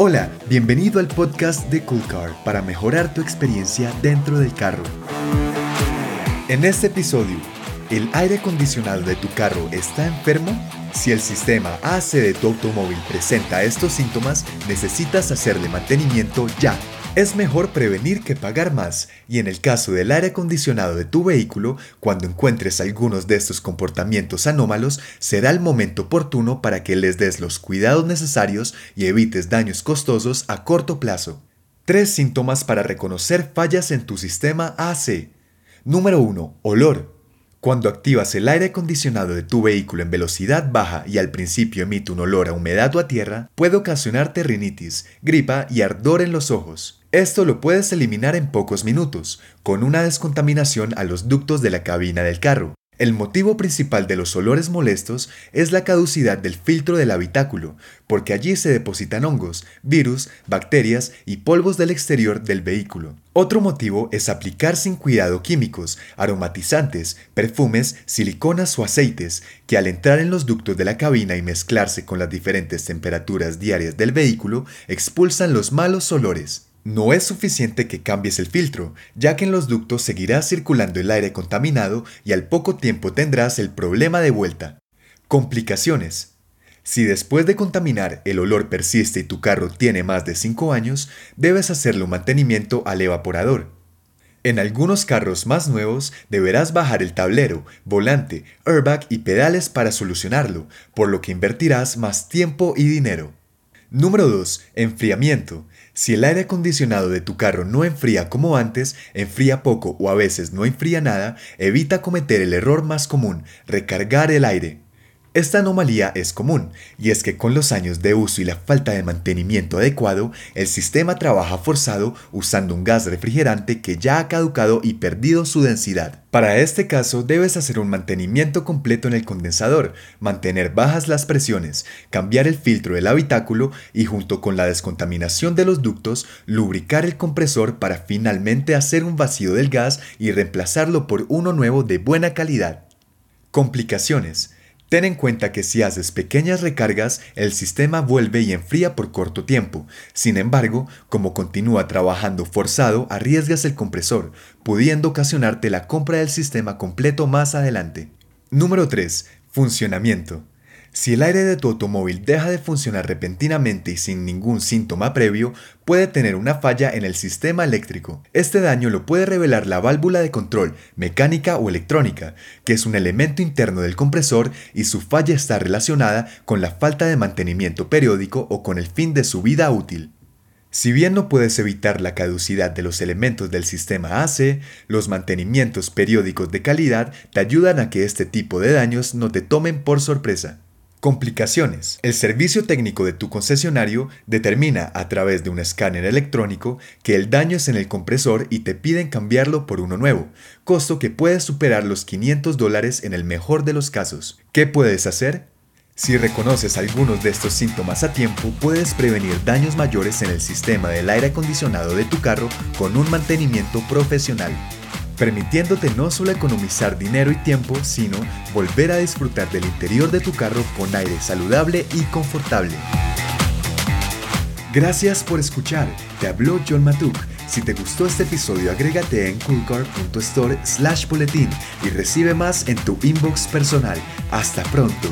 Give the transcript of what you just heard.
Hola, bienvenido al podcast de Cool Car para mejorar tu experiencia dentro del carro. En este episodio, ¿el aire acondicionado de tu carro está enfermo? Si el sistema AC de tu automóvil presenta estos síntomas, necesitas hacerle mantenimiento ya. Es mejor prevenir que pagar más, y en el caso del aire acondicionado de tu vehículo, cuando encuentres algunos de estos comportamientos anómalos, será el momento oportuno para que les des los cuidados necesarios y evites daños costosos a corto plazo. Tres síntomas para reconocer fallas en tu sistema AC. Número 1. Olor. Cuando activas el aire acondicionado de tu vehículo en velocidad baja y al principio emite un olor a humedad o a tierra, puede ocasionarte rinitis, gripa y ardor en los ojos. Esto lo puedes eliminar en pocos minutos, con una descontaminación a los ductos de la cabina del carro. El motivo principal de los olores molestos es la caducidad del filtro del habitáculo, porque allí se depositan hongos, virus, bacterias y polvos del exterior del vehículo. Otro motivo es aplicar sin cuidado químicos, aromatizantes, perfumes, siliconas o aceites, que al entrar en los ductos de la cabina y mezclarse con las diferentes temperaturas diarias del vehículo, expulsan los malos olores. No es suficiente que cambies el filtro, ya que en los ductos seguirá circulando el aire contaminado y al poco tiempo tendrás el problema de vuelta. Complicaciones. Si después de contaminar el olor persiste y tu carro tiene más de 5 años, debes hacerle un mantenimiento al evaporador. En algunos carros más nuevos deberás bajar el tablero, volante, airbag y pedales para solucionarlo, por lo que invertirás más tiempo y dinero. Número 2. Enfriamiento. Si el aire acondicionado de tu carro no enfría como antes, enfría poco o a veces no enfría nada, evita cometer el error más común, recargar el aire. Esta anomalía es común, y es que con los años de uso y la falta de mantenimiento adecuado, el sistema trabaja forzado usando un gas refrigerante que ya ha caducado y perdido su densidad. Para este caso debes hacer un mantenimiento completo en el condensador, mantener bajas las presiones, cambiar el filtro del habitáculo y junto con la descontaminación de los ductos, lubricar el compresor para finalmente hacer un vacío del gas y reemplazarlo por uno nuevo de buena calidad. Complicaciones. Ten en cuenta que si haces pequeñas recargas, el sistema vuelve y enfría por corto tiempo. Sin embargo, como continúa trabajando forzado, arriesgas el compresor, pudiendo ocasionarte la compra del sistema completo más adelante. Número 3. Funcionamiento. Si el aire de tu automóvil deja de funcionar repentinamente y sin ningún síntoma previo, puede tener una falla en el sistema eléctrico. Este daño lo puede revelar la válvula de control, mecánica o electrónica, que es un elemento interno del compresor y su falla está relacionada con la falta de mantenimiento periódico o con el fin de su vida útil. Si bien no puedes evitar la caducidad de los elementos del sistema AC, los mantenimientos periódicos de calidad te ayudan a que este tipo de daños no te tomen por sorpresa. Complicaciones. El servicio técnico de tu concesionario determina a través de un escáner electrónico que el daño es en el compresor y te piden cambiarlo por uno nuevo, costo que puede superar los 500 dólares en el mejor de los casos. ¿Qué puedes hacer? Si reconoces algunos de estos síntomas a tiempo, puedes prevenir daños mayores en el sistema del aire acondicionado de tu carro con un mantenimiento profesional permitiéndote no solo economizar dinero y tiempo, sino volver a disfrutar del interior de tu carro con aire saludable y confortable. Gracias por escuchar, te habló John Matuk. Si te gustó este episodio, agrégate en coolcar.store slash boletín y recibe más en tu inbox personal. Hasta pronto.